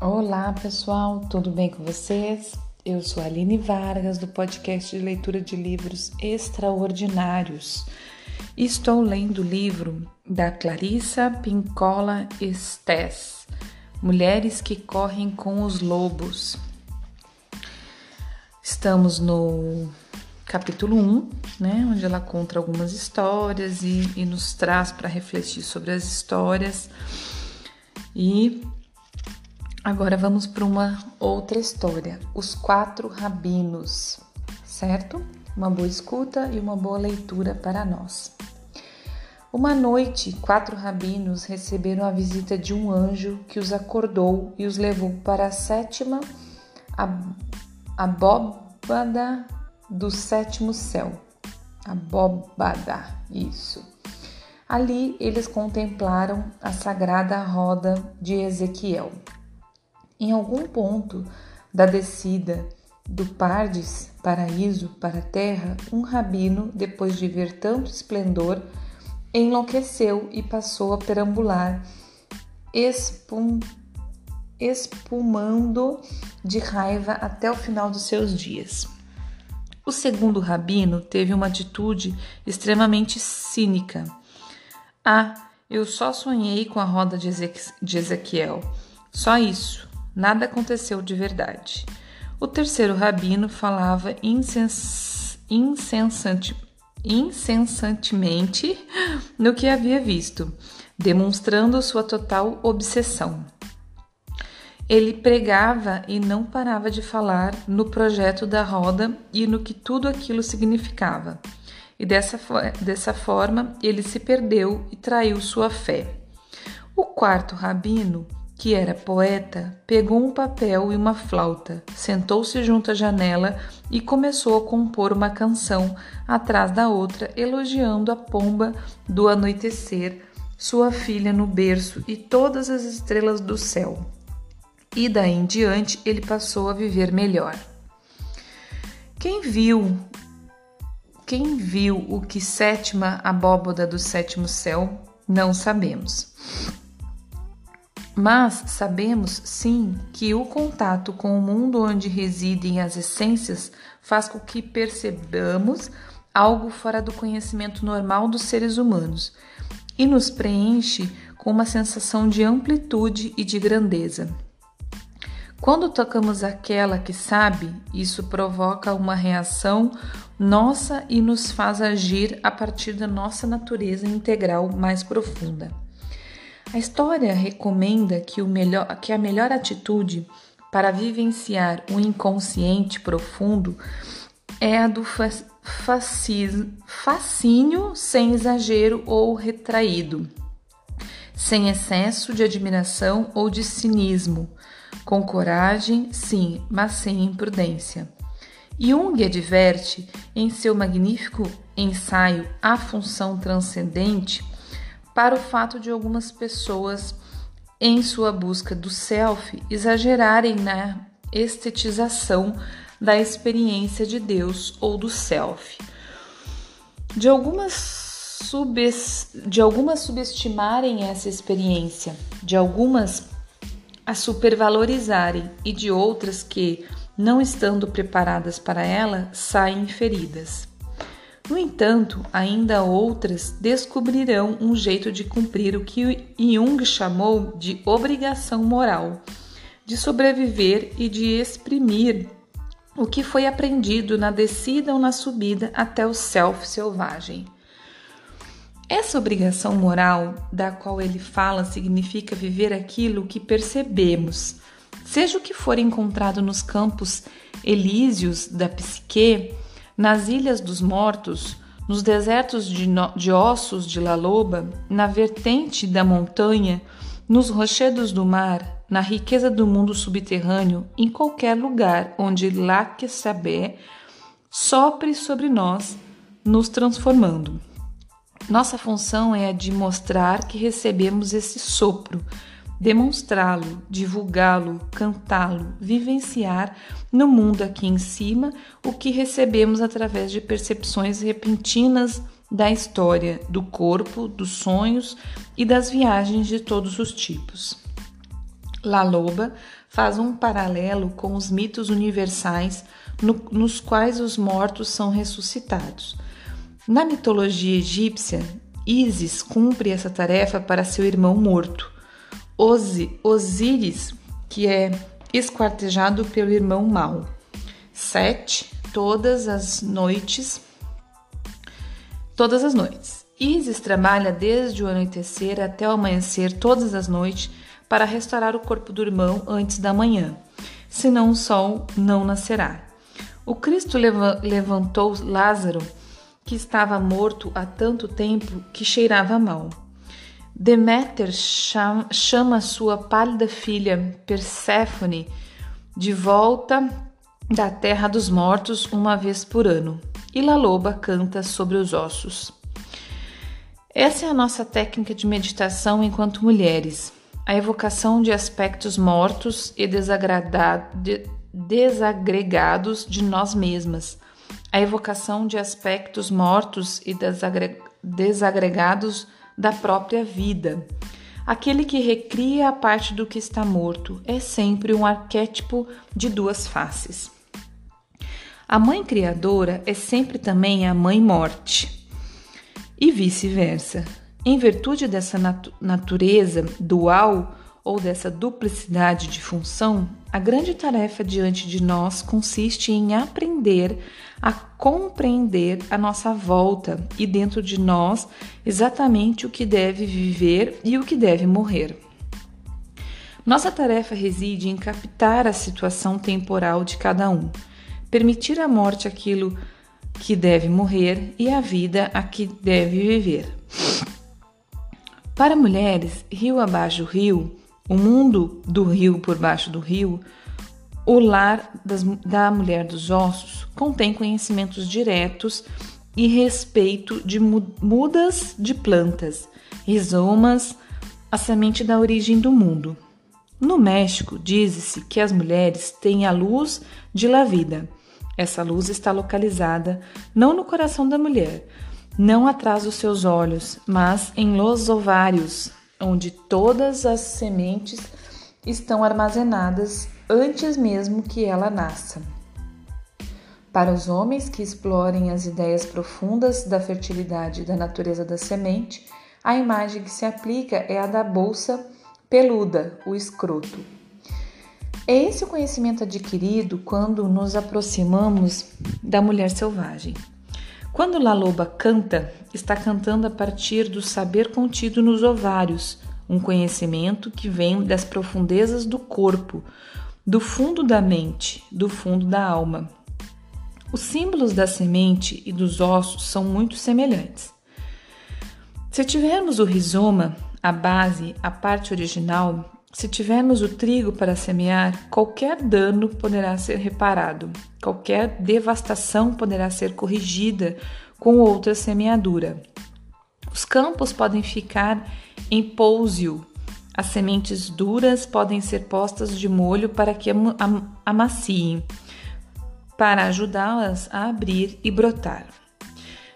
Olá pessoal, tudo bem com vocês? Eu sou Aline Vargas do podcast de leitura de livros extraordinários. Estou lendo o livro da Clarissa Pincola Estés, Mulheres que Correm com os Lobos. Estamos no capítulo 1, né, onde ela conta algumas histórias e, e nos traz para refletir sobre as histórias. E Agora vamos para uma outra história, Os Quatro Rabinos, certo? Uma boa escuta e uma boa leitura para nós. Uma noite, quatro rabinos receberam a visita de um anjo que os acordou e os levou para a sétima abóbada do sétimo céu. Abóbada, isso. Ali eles contemplaram a sagrada roda de Ezequiel. Em algum ponto da descida do Pardes, paraíso, para a terra, um rabino, depois de ver tanto esplendor, enlouqueceu e passou a perambular, espum, espumando de raiva até o final dos seus dias. O segundo rabino teve uma atitude extremamente cínica. Ah, eu só sonhei com a roda de Ezequiel. Só isso. Nada aconteceu de verdade. O terceiro rabino falava insens incessantemente no que havia visto, demonstrando sua total obsessão. Ele pregava e não parava de falar no projeto da roda e no que tudo aquilo significava. E dessa, dessa forma ele se perdeu e traiu sua fé. O quarto rabino que era poeta, pegou um papel e uma flauta, sentou-se junto à janela e começou a compor uma canção atrás da outra, elogiando a pomba do anoitecer, sua filha no berço e todas as estrelas do céu. E daí em diante ele passou a viver melhor. Quem viu quem viu o que sétima abóboda do sétimo céu, não sabemos. Mas sabemos sim que o contato com o mundo onde residem as essências faz com que percebamos algo fora do conhecimento normal dos seres humanos e nos preenche com uma sensação de amplitude e de grandeza. Quando tocamos aquela que sabe, isso provoca uma reação nossa e nos faz agir a partir da nossa natureza integral mais profunda. A história recomenda que, melhor, que a melhor atitude para vivenciar o inconsciente profundo é a do fascínio sem exagero ou retraído, sem excesso de admiração ou de cinismo, com coragem, sim, mas sem imprudência. Jung adverte em seu magnífico ensaio A Função Transcendente para o fato de algumas pessoas, em sua busca do self, exagerarem na estetização da experiência de Deus ou do self. De algumas, subes, de algumas subestimarem essa experiência, de algumas a supervalorizarem e de outras que, não estando preparadas para ela, saem feridas. No entanto, ainda outras descobrirão um jeito de cumprir o que Jung chamou de obrigação moral, de sobreviver e de exprimir o que foi aprendido na descida ou na subida até o self selvagem. Essa obrigação moral da qual ele fala significa viver aquilo que percebemos, seja o que for encontrado nos campos elíseos da psique nas Ilhas dos Mortos, nos desertos de, no, de ossos de La Loba, na vertente da montanha, nos rochedos do mar, na riqueza do mundo subterrâneo, em qualquer lugar onde Laquesabé sopre sobre nós, nos transformando. Nossa função é a de mostrar que recebemos esse sopro, demonstrá-lo, divulgá-lo, cantá-lo, vivenciar no mundo aqui em cima o que recebemos através de percepções repentinas da história, do corpo, dos sonhos e das viagens de todos os tipos. La Loba faz um paralelo com os mitos universais no, nos quais os mortos são ressuscitados. Na mitologia egípcia, Ísis cumpre essa tarefa para seu irmão morto. Osíris, que é esquartejado pelo irmão mau. Sete, todas as noites. Todas as noites. Isis trabalha desde o anoitecer até o amanhecer todas as noites para restaurar o corpo do irmão antes da manhã, senão o sol não nascerá. O Cristo levantou Lázaro, que estava morto há tanto tempo que cheirava mal. Deméter chama sua pálida filha Perséfone de volta da terra dos mortos uma vez por ano, e La Loba canta sobre os ossos. Essa é a nossa técnica de meditação enquanto mulheres, a evocação de aspectos mortos e desagregados de nós mesmas, a evocação de aspectos mortos e desagregados da própria vida. Aquele que recria a parte do que está morto é sempre um arquétipo de duas faces. A mãe criadora é sempre também a mãe morte, e vice-versa. Em virtude dessa natu natureza dual ou dessa duplicidade de função, a grande tarefa diante de nós consiste em aprender a compreender a nossa volta e dentro de nós exatamente o que deve viver e o que deve morrer. Nossa tarefa reside em captar a situação temporal de cada um, permitir à morte aquilo que deve morrer e a vida a que deve viver. Para mulheres, rio abaixo rio, o mundo do rio por baixo do rio, o lar das, da mulher dos ossos contém conhecimentos diretos e respeito de mudas de plantas, rizomas, a semente da origem do mundo. No México, diz-se que as mulheres têm a luz de la vida. Essa luz está localizada não no coração da mulher, não atrás dos seus olhos, mas em los ovários, onde todas as sementes estão armazenadas antes mesmo que ela nasça. Para os homens que explorem as ideias profundas da fertilidade e da natureza da semente, a imagem que se aplica é a da bolsa peluda, o escroto. É esse o conhecimento adquirido quando nos aproximamos da mulher selvagem. Quando La Loba canta, está cantando a partir do saber contido nos ovários, um conhecimento que vem das profundezas do corpo, do fundo da mente, do fundo da alma. Os símbolos da semente e dos ossos são muito semelhantes. Se tivermos o rizoma, a base, a parte original, se tivermos o trigo para semear, qualquer dano poderá ser reparado, qualquer devastação poderá ser corrigida com outra semeadura. Os campos podem ficar em pousio, as sementes duras podem ser postas de molho para que amaciem, para ajudá-las a abrir e brotar.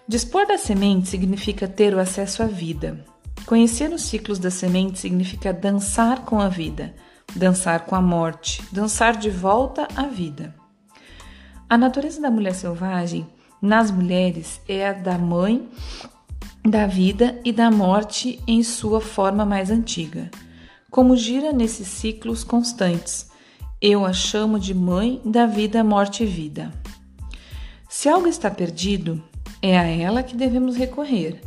Dispor da semente significa ter o acesso à vida. Conhecer os ciclos da semente significa dançar com a vida, dançar com a morte, dançar de volta à vida. A natureza da mulher selvagem nas mulheres é a da mãe da vida e da morte em sua forma mais antiga. Como gira nesses ciclos constantes, eu a chamo de mãe da vida, morte e vida. Se algo está perdido, é a ela que devemos recorrer,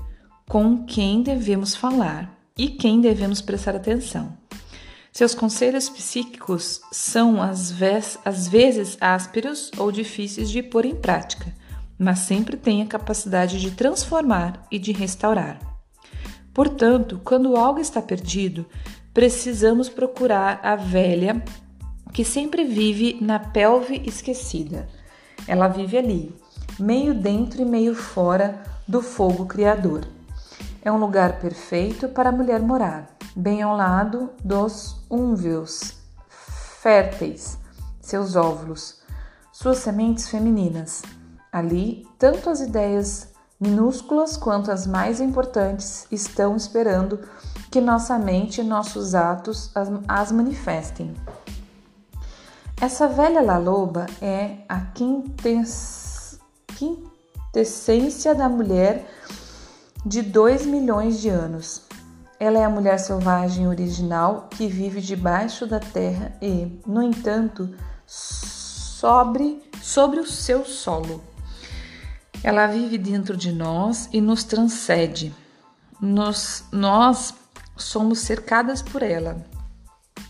com quem devemos falar e quem devemos prestar atenção. Seus conselhos psíquicos são às, vez, às vezes ásperos ou difíceis de pôr em prática, mas sempre têm a capacidade de transformar e de restaurar. Portanto, quando algo está perdido, precisamos procurar a velha que sempre vive na pelve esquecida. Ela vive ali, meio dentro e meio fora do fogo criador. É um lugar perfeito para a mulher morar, bem ao lado dos úmvios férteis, seus óvulos, suas sementes femininas. Ali, tanto as ideias minúsculas quanto as mais importantes estão esperando que nossa mente e nossos atos as manifestem. Essa velha laloba é a quintessência da mulher de 2 milhões de anos. Ela é a mulher selvagem original que vive debaixo da terra e, no entanto, sobre, sobre o seu solo. Ela vive dentro de nós e nos transcende. Nos, nós somos cercadas por ela.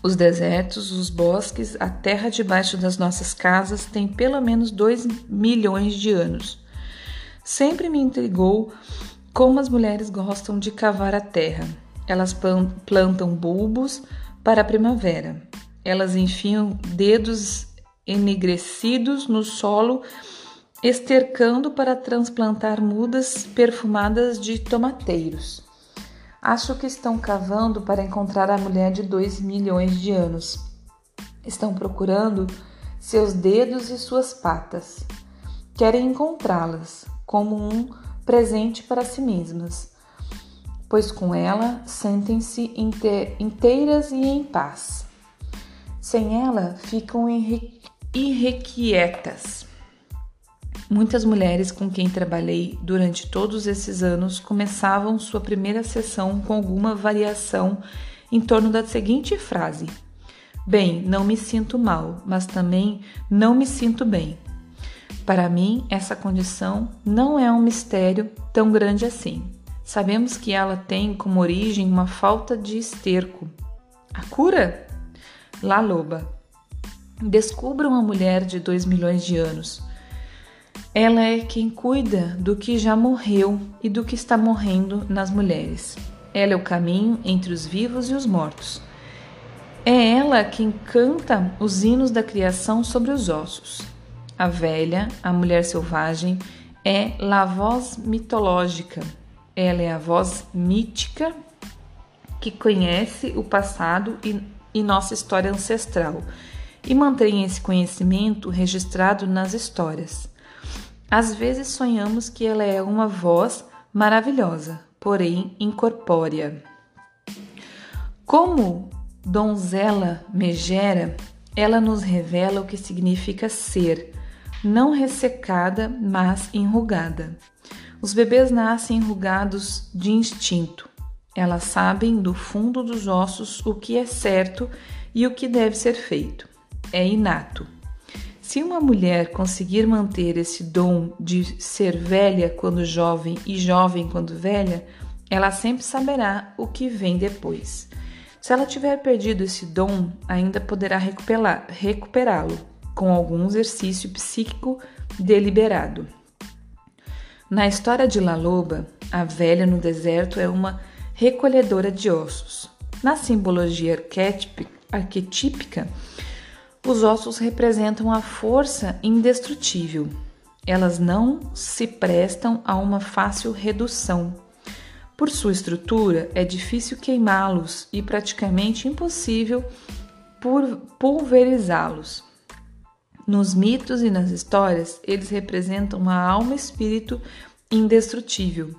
Os desertos, os bosques, a terra debaixo das nossas casas tem pelo menos dois milhões de anos. Sempre me intrigou como as mulheres gostam de cavar a terra. Elas plantam bulbos para a primavera. Elas enfiam dedos enegrecidos no solo, estercando para transplantar mudas perfumadas de tomateiros. Acho que estão cavando para encontrar a mulher de dois milhões de anos. Estão procurando seus dedos e suas patas. Querem encontrá-las como um presente para si mesmas, pois com ela sentem-se inteiras e em paz. Sem ela ficam irrequietas. Muitas mulheres com quem trabalhei durante todos esses anos começavam sua primeira sessão com alguma variação em torno da seguinte frase: Bem, não me sinto mal, mas também não me sinto bem. Para mim, essa condição não é um mistério tão grande assim. Sabemos que ela tem como origem uma falta de esterco. A cura? La Loba. Descubra uma mulher de 2 milhões de anos. Ela é quem cuida do que já morreu e do que está morrendo nas mulheres. Ela é o caminho entre os vivos e os mortos. É ela quem canta os hinos da criação sobre os ossos. A velha, a mulher selvagem, é a voz mitológica. Ela é a voz mítica que conhece o passado e, e nossa história ancestral e mantém esse conhecimento registrado nas histórias. Às vezes sonhamos que ela é uma voz maravilhosa, porém incorpórea. Como donzela megera, ela nos revela o que significa ser, não ressecada, mas enrugada. Os bebês nascem enrugados de instinto. Elas sabem do fundo dos ossos o que é certo e o que deve ser feito. É inato. Se uma mulher conseguir manter esse dom de ser velha quando jovem e jovem quando velha, ela sempre saberá o que vem depois. Se ela tiver perdido esse dom, ainda poderá recuperá-lo com algum exercício psíquico deliberado. Na história de La Loba, a velha no deserto é uma recolhedora de ossos. Na simbologia arquetípica, os ossos representam a força indestrutível. Elas não se prestam a uma fácil redução. Por sua estrutura, é difícil queimá-los e praticamente impossível pulverizá-los. Nos mitos e nas histórias, eles representam uma alma-espírito indestrutível.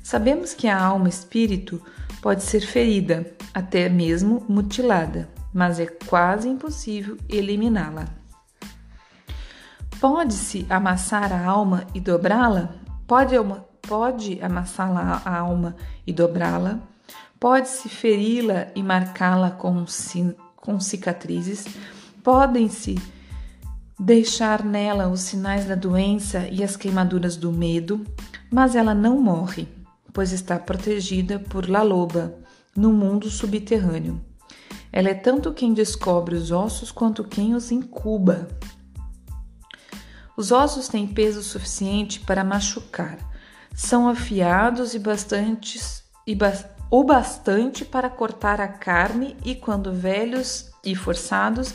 Sabemos que a alma-espírito pode ser ferida, até mesmo mutilada, mas é quase impossível eliminá-la. Pode-se amassar a alma e dobrá-la? Pode, pode amassar a alma e dobrá-la? Pode-se feri-la e marcá-la com, com cicatrizes? Podem-se deixar nela os sinais da doença e as queimaduras do medo, mas ela não morre, pois está protegida por La Loba no mundo subterrâneo. Ela é tanto quem descobre os ossos quanto quem os incuba. Os ossos têm peso suficiente para machucar, são afiados e bastantes e ba o bastante para cortar a carne e, quando velhos e forçados,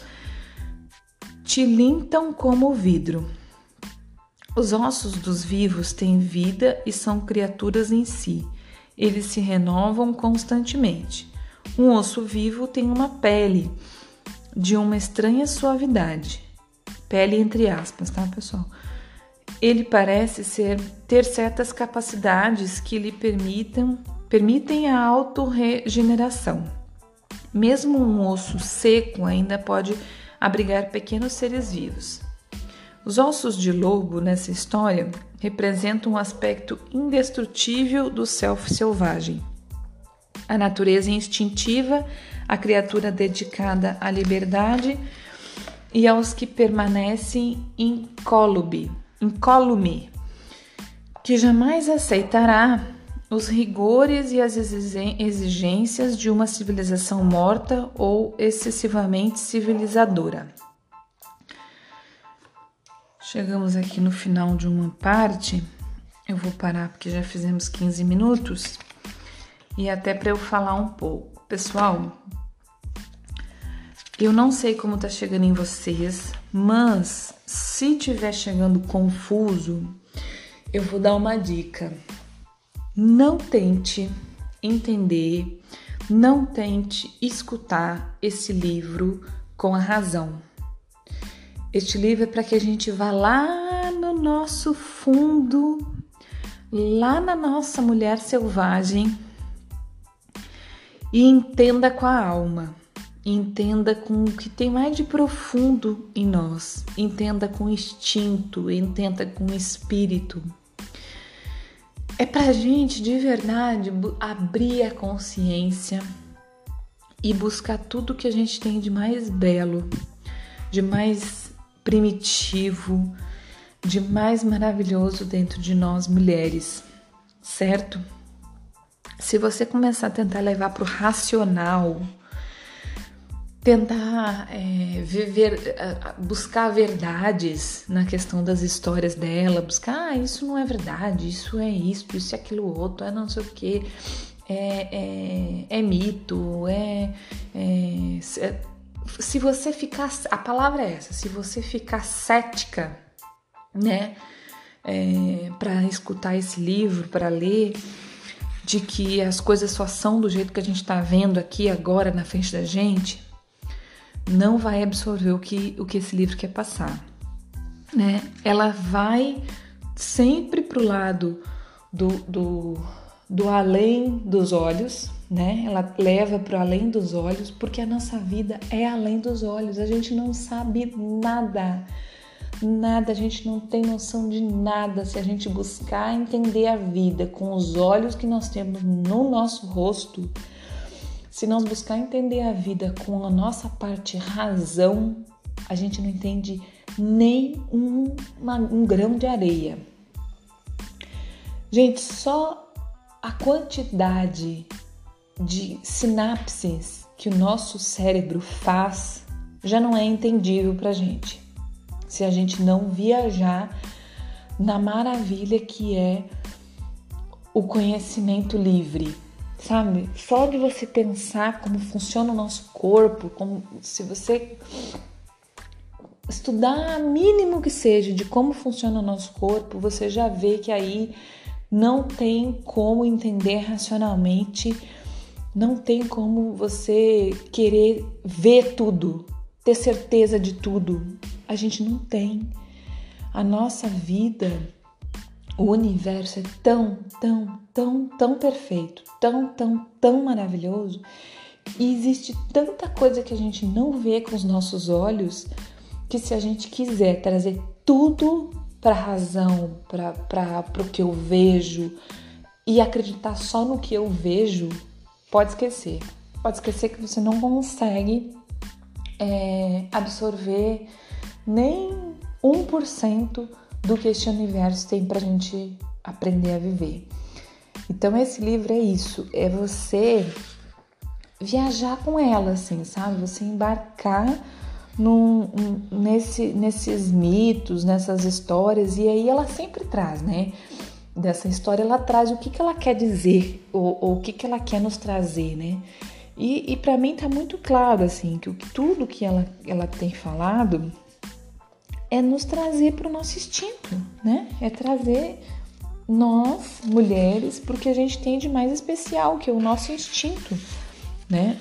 tilintam como vidro. Os ossos dos vivos têm vida e são criaturas em si. Eles se renovam constantemente. Um osso vivo tem uma pele de uma estranha suavidade. Pele entre aspas, tá, pessoal? Ele parece ser ter certas capacidades que lhe permitam permitem a autorregeneração. Mesmo um osso seco ainda pode abrigar pequenos seres vivos. Os ossos de lobo nessa história representam um aspecto indestrutível do self selvagem. A natureza instintiva, a criatura dedicada à liberdade e aos que permanecem incólume, incólume que jamais aceitará os rigores e as exigências de uma civilização morta ou excessivamente civilizadora. Chegamos aqui no final de uma parte. Eu vou parar porque já fizemos 15 minutos e até para eu falar um pouco. Pessoal, eu não sei como tá chegando em vocês, mas se tiver chegando confuso, eu vou dar uma dica. Não tente entender, não tente escutar esse livro com a razão. Este livro é para que a gente vá lá no nosso fundo, lá na nossa mulher selvagem e entenda com a alma, entenda com o que tem mais de profundo em nós, entenda com instinto, entenda com espírito é pra gente de verdade abrir a consciência e buscar tudo que a gente tem de mais belo, de mais primitivo, de mais maravilhoso dentro de nós mulheres, certo? Se você começar a tentar levar pro racional, tentar é, viver, buscar verdades na questão das histórias dela, buscar ah, isso não é verdade, isso é isso, isso é aquilo outro, é não sei o que, é, é, é, mito, é, é, se você ficar, a palavra é essa, se você ficar cética, né, é, para escutar esse livro, para ler, de que as coisas só são do jeito que a gente está vendo aqui agora na frente da gente, não vai absorver o que, o que esse livro quer passar. Né? Ela vai sempre para o lado do, do, do além dos olhos, né? Ela leva para além dos olhos, porque a nossa vida é além dos olhos. A gente não sabe nada, nada, a gente não tem noção de nada se a gente buscar entender a vida com os olhos que nós temos no nosso rosto se nós buscar entender a vida com a nossa parte razão, a gente não entende nem um, uma, um grão de areia. Gente, só a quantidade de sinapses que o nosso cérebro faz já não é entendível para gente. Se a gente não viajar na maravilha que é o conhecimento livre sabe? Só de você pensar como funciona o nosso corpo, como se você estudar mínimo que seja de como funciona o nosso corpo, você já vê que aí não tem como entender racionalmente, não tem como você querer ver tudo, ter certeza de tudo. A gente não tem. A nossa vida o universo é tão, tão, tão, tão perfeito, tão, tão, tão maravilhoso e existe tanta coisa que a gente não vê com os nossos olhos que se a gente quiser trazer tudo para a razão, para o que eu vejo e acreditar só no que eu vejo, pode esquecer. Pode esquecer que você não consegue é, absorver nem 1% do que este universo tem para a gente aprender a viver. Então esse livro é isso, é você viajar com ela, assim, sabe? Você embarcar num, nesse, nesses mitos, nessas histórias, e aí ela sempre traz, né? Dessa história ela traz o que, que ela quer dizer, ou, ou o que, que ela quer nos trazer, né? E, e para mim tá muito claro, assim, que tudo que ela, ela tem falado é nos trazer para o nosso instinto, né? É trazer nós, mulheres, porque a gente tem de mais especial, que é o nosso instinto, né?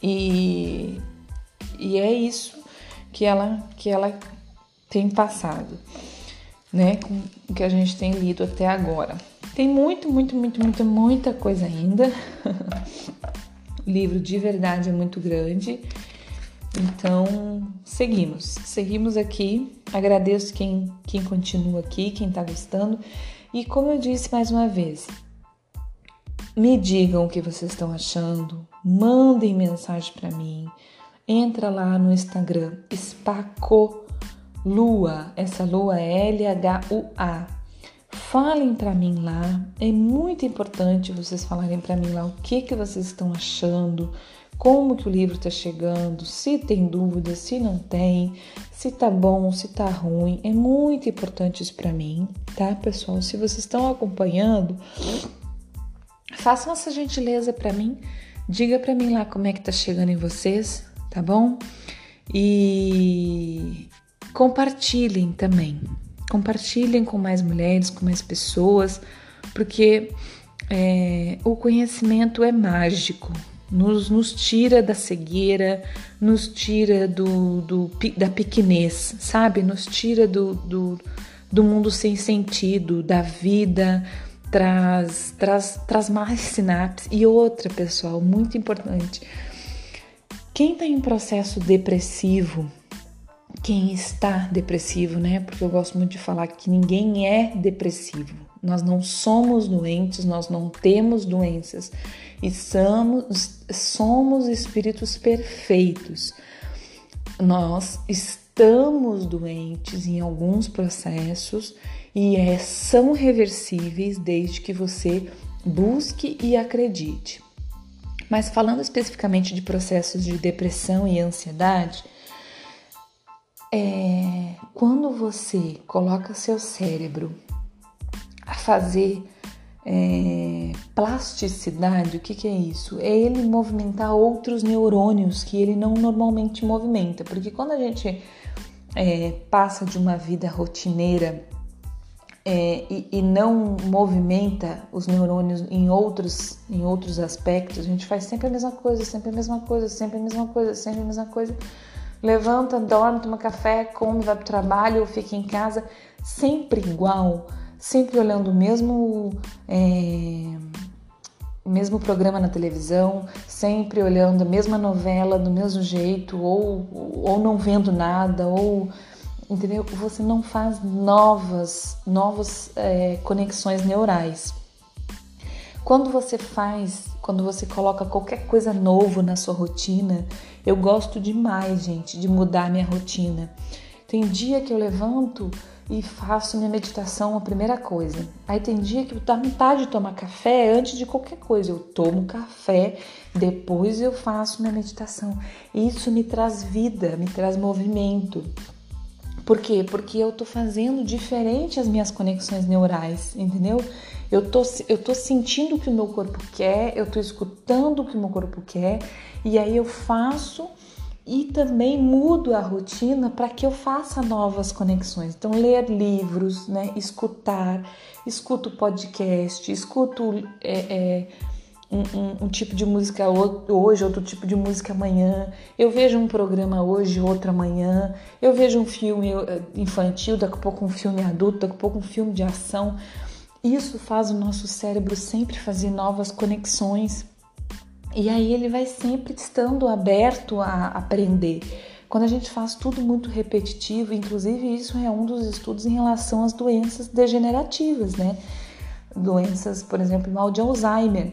E, e é isso que ela, que ela tem passado, né? Com o que a gente tem lido até agora. Tem muito, muito, muito, muita, muita coisa ainda. o livro de verdade é muito grande. Então, seguimos. Seguimos aqui. Agradeço quem, quem continua aqui, quem está gostando. E como eu disse mais uma vez, me digam o que vocês estão achando, mandem mensagem para mim. Entra lá no Instagram, Spaco Lua, essa lua é L-H-U-A. Falem para mim lá, é muito importante vocês falarem para mim lá o que, que vocês estão achando, como que o livro está chegando, se tem dúvidas, se não tem, se tá bom, se tá ruim. É muito importante isso para mim, tá, pessoal? Se vocês estão acompanhando, façam essa gentileza para mim. Diga para mim lá como é que tá chegando em vocês, tá bom? E compartilhem também. Compartilhem com mais mulheres, com mais pessoas, porque é, o conhecimento é mágico, nos, nos tira da cegueira, nos tira do, do, da pequenez, sabe? Nos tira do, do, do mundo sem sentido, da vida, traz, traz, traz mais sinapses. E outra, pessoal, muito importante: quem está em processo depressivo, quem está depressivo, né? Porque eu gosto muito de falar que ninguém é depressivo. Nós não somos doentes, nós não temos doenças e somos, somos espíritos perfeitos. Nós estamos doentes em alguns processos e é, são reversíveis desde que você busque e acredite. Mas falando especificamente de processos de depressão e ansiedade, é, quando você coloca seu cérebro a fazer é, plasticidade, o que, que é isso? É ele movimentar outros neurônios que ele não normalmente movimenta, porque quando a gente é, passa de uma vida rotineira é, e, e, não movimenta os neurônios em outros, em outros aspectos, a gente faz sempre a mesma coisa, sempre a mesma coisa, sempre a mesma coisa, sempre a mesma coisa. Levanta, dorme, toma café, come, vai para o trabalho ou fica em casa, sempre igual sempre olhando o mesmo, é, mesmo programa na televisão, sempre olhando a mesma novela do mesmo jeito, ou, ou não vendo nada, ou entendeu? Você não faz novas, novas é, conexões neurais. Quando você faz, quando você coloca qualquer coisa novo na sua rotina, eu gosto demais, gente, de mudar minha rotina. Tem dia que eu levanto e faço minha meditação a primeira coisa. Aí tem dia que dá vontade de tomar café antes de qualquer coisa. Eu tomo café, depois eu faço minha meditação. Isso me traz vida, me traz movimento. Por quê? Porque eu tô fazendo diferente as minhas conexões neurais, entendeu? Eu tô, eu tô sentindo o que o meu corpo quer, eu tô escutando o que o meu corpo quer, e aí eu faço e também mudo a rotina para que eu faça novas conexões. Então, ler livros, né? escutar, escuto podcast, escuto é, é, um, um, um, tipo de música hoje, outro tipo de música amanhã. Eu vejo um programa hoje, outro amanhã. Eu vejo um filme é, infantil, daqui a pouco um filme adulto, daqui a pouco um filme de ação. Isso faz o nosso cérebro sempre fazer novas conexões e aí ele vai sempre estando aberto a aprender. Quando a gente faz tudo muito repetitivo, inclusive isso é um dos estudos em relação às doenças degenerativas, né? Doenças, por exemplo, mal de Alzheimer.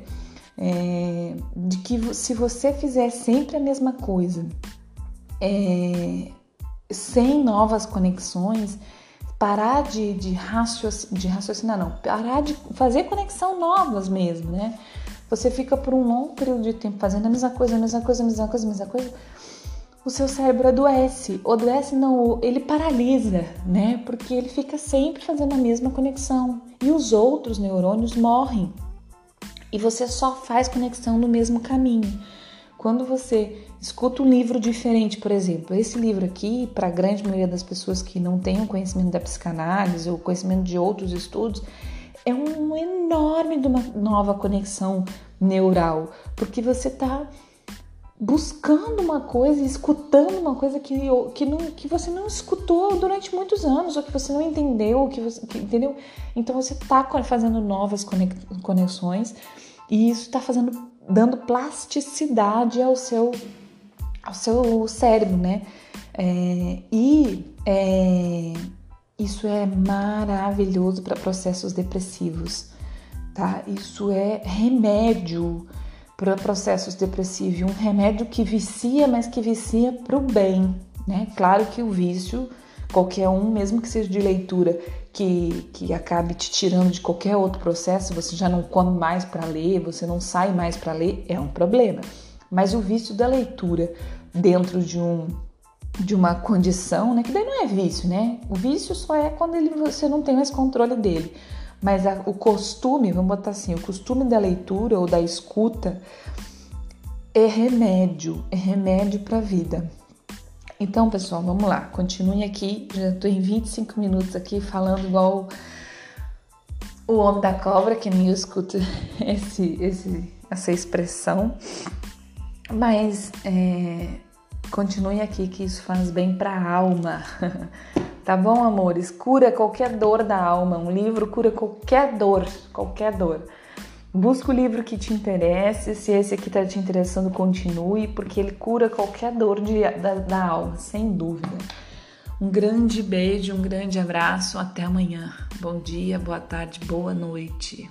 É, de que se você fizer sempre a mesma coisa, é, sem novas conexões, parar de, de, raciocinar, de raciocinar, não, parar de fazer conexão novas mesmo, né? Você fica por um longo período de tempo fazendo a mesma coisa, a mesma coisa, a mesma coisa, a mesma coisa, o seu cérebro adoece. Adoece não, ele paralisa, né? Porque ele fica sempre fazendo a mesma conexão. E os outros neurônios morrem. E você só faz conexão no mesmo caminho. Quando você escuta um livro diferente, por exemplo, esse livro aqui, para a grande maioria das pessoas que não têm o conhecimento da psicanálise ou conhecimento de outros estudos, é um enorme de uma nova conexão neural, porque você está buscando uma coisa, escutando uma coisa que, que, não, que você não escutou durante muitos anos, ou que você não entendeu, que você, que, entendeu? Então você está fazendo novas conexões e isso está fazendo, dando plasticidade ao seu ao seu cérebro, né? É, e é, isso é maravilhoso para processos depressivos, tá? Isso é remédio para processos depressivos, um remédio que vicia, mas que vicia para o bem, né? Claro que o vício, qualquer um, mesmo que seja de leitura, que, que acabe te tirando de qualquer outro processo, você já não come mais para ler, você não sai mais para ler, é um problema. Mas o vício da leitura dentro de um de uma condição, né? Que daí não é vício, né? O vício só é quando ele, você não tem mais controle dele. Mas a, o costume, vamos botar assim, o costume da leitura ou da escuta é remédio, é remédio para a vida. Então, pessoal, vamos lá, continue aqui. Já estou em 25 minutos aqui falando igual o homem da cobra, que nem eu escuto esse, esse, essa expressão. Mas é, continue aqui que isso faz bem para a alma. tá bom, amores? Cura qualquer dor da alma. Um livro cura qualquer dor, qualquer dor. Busca o livro que te interesse, se esse aqui está te interessando, continue, porque ele cura qualquer dor de, da, da alma, sem dúvida. Um grande beijo, um grande abraço, até amanhã. Bom dia, boa tarde, boa noite.